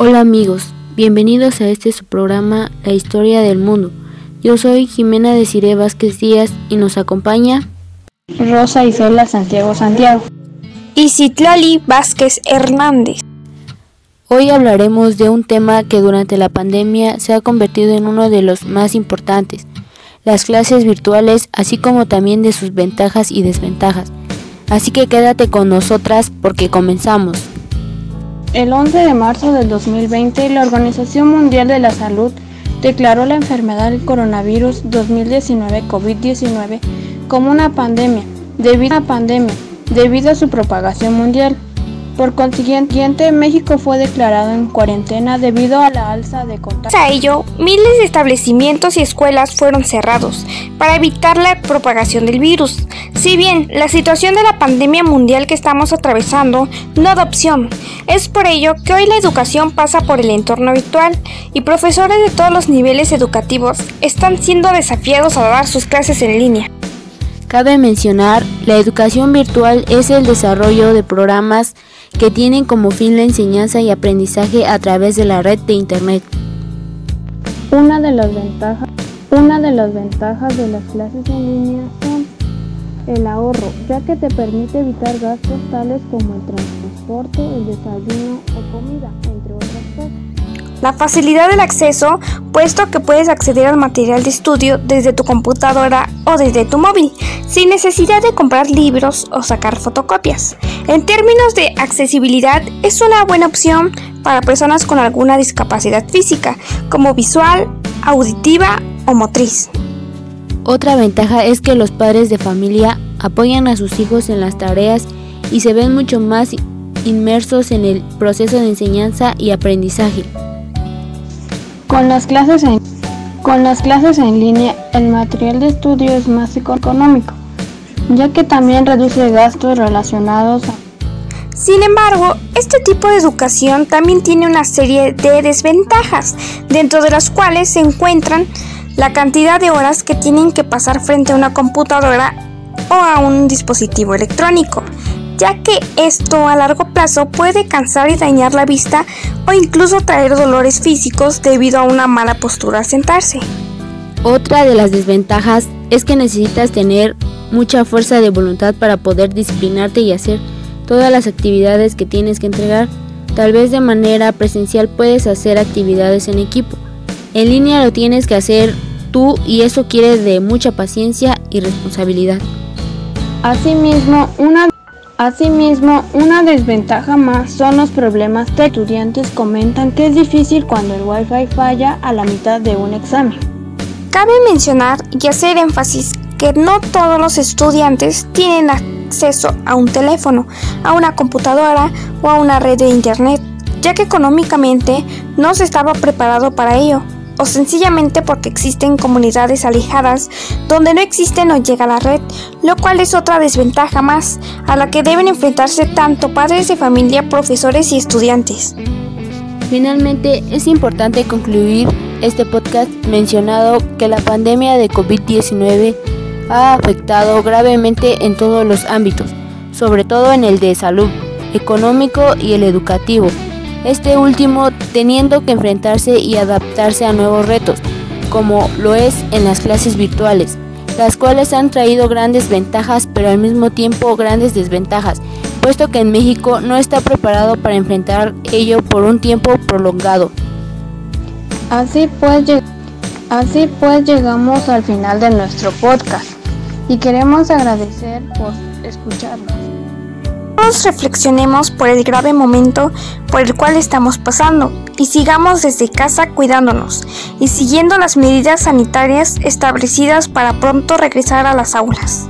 Hola amigos, bienvenidos a este su programa La Historia del Mundo. Yo soy Jimena Desiree Vázquez Díaz y nos acompaña Rosa Isola Santiago Santiago y Citlali Vázquez Hernández. Hoy hablaremos de un tema que durante la pandemia se ha convertido en uno de los más importantes, las clases virtuales, así como también de sus ventajas y desventajas. Así que quédate con nosotras porque comenzamos. El 11 de marzo del 2020, la Organización Mundial de la Salud declaró la enfermedad del coronavirus 2019 COVID-19 como una pandemia, debido a pandemia, debido a su propagación mundial. Por consiguiente, México fue declarado en cuarentena debido a la alza de contagios. A ello, miles de establecimientos y escuelas fueron cerrados para evitar la propagación del virus. Si bien la situación de la pandemia mundial que estamos atravesando no da opción, es por ello que hoy la educación pasa por el entorno virtual y profesores de todos los niveles educativos están siendo desafiados a dar sus clases en línea. Cabe mencionar, la educación virtual es el desarrollo de programas que tienen como fin la enseñanza y aprendizaje a través de la red de Internet. Una de las ventajas, una de, las ventajas de las clases en línea son el ahorro, ya que te permite evitar gastos tales como el transporte, el desayuno o comida, entre otras. La facilidad del acceso, puesto que puedes acceder al material de estudio desde tu computadora o desde tu móvil, sin necesidad de comprar libros o sacar fotocopias. En términos de accesibilidad, es una buena opción para personas con alguna discapacidad física, como visual, auditiva o motriz. Otra ventaja es que los padres de familia apoyan a sus hijos en las tareas y se ven mucho más inmersos en el proceso de enseñanza y aprendizaje. Con las clases en, con las clases en línea, el material de estudio es más económico, ya que también reduce gastos relacionados a... Sin embargo, este tipo de educación también tiene una serie de desventajas, dentro de las cuales se encuentran la cantidad de horas que tienen que pasar frente a una computadora o a un dispositivo electrónico, ya que esto a largo plazo puede cansar y dañar la vista o incluso traer dolores físicos debido a una mala postura al sentarse. Otra de las desventajas es que necesitas tener mucha fuerza de voluntad para poder disciplinarte y hacer todas las actividades que tienes que entregar. Tal vez de manera presencial puedes hacer actividades en equipo. En línea lo tienes que hacer tú y eso quiere de mucha paciencia y responsabilidad. Asimismo, una Asimismo, una desventaja más son los problemas que estudiantes comentan que es difícil cuando el Wi-Fi falla a la mitad de un examen. Cabe mencionar y hacer énfasis que no todos los estudiantes tienen acceso a un teléfono, a una computadora o a una red de internet, ya que económicamente no se estaba preparado para ello o sencillamente porque existen comunidades alejadas donde no existe o llega la red, lo cual es otra desventaja más a la que deben enfrentarse tanto padres de familia, profesores y estudiantes. Finalmente, es importante concluir este podcast mencionado que la pandemia de COVID-19 ha afectado gravemente en todos los ámbitos, sobre todo en el de salud, económico y el educativo este último teniendo que enfrentarse y adaptarse a nuevos retos, como lo es en las clases virtuales, las cuales han traído grandes ventajas pero al mismo tiempo grandes desventajas, puesto que en México no está preparado para enfrentar ello por un tiempo prolongado. Así pues, así pues llegamos al final de nuestro podcast y queremos agradecer por escucharnos reflexionemos por el grave momento por el cual estamos pasando y sigamos desde casa cuidándonos y siguiendo las medidas sanitarias establecidas para pronto regresar a las aulas.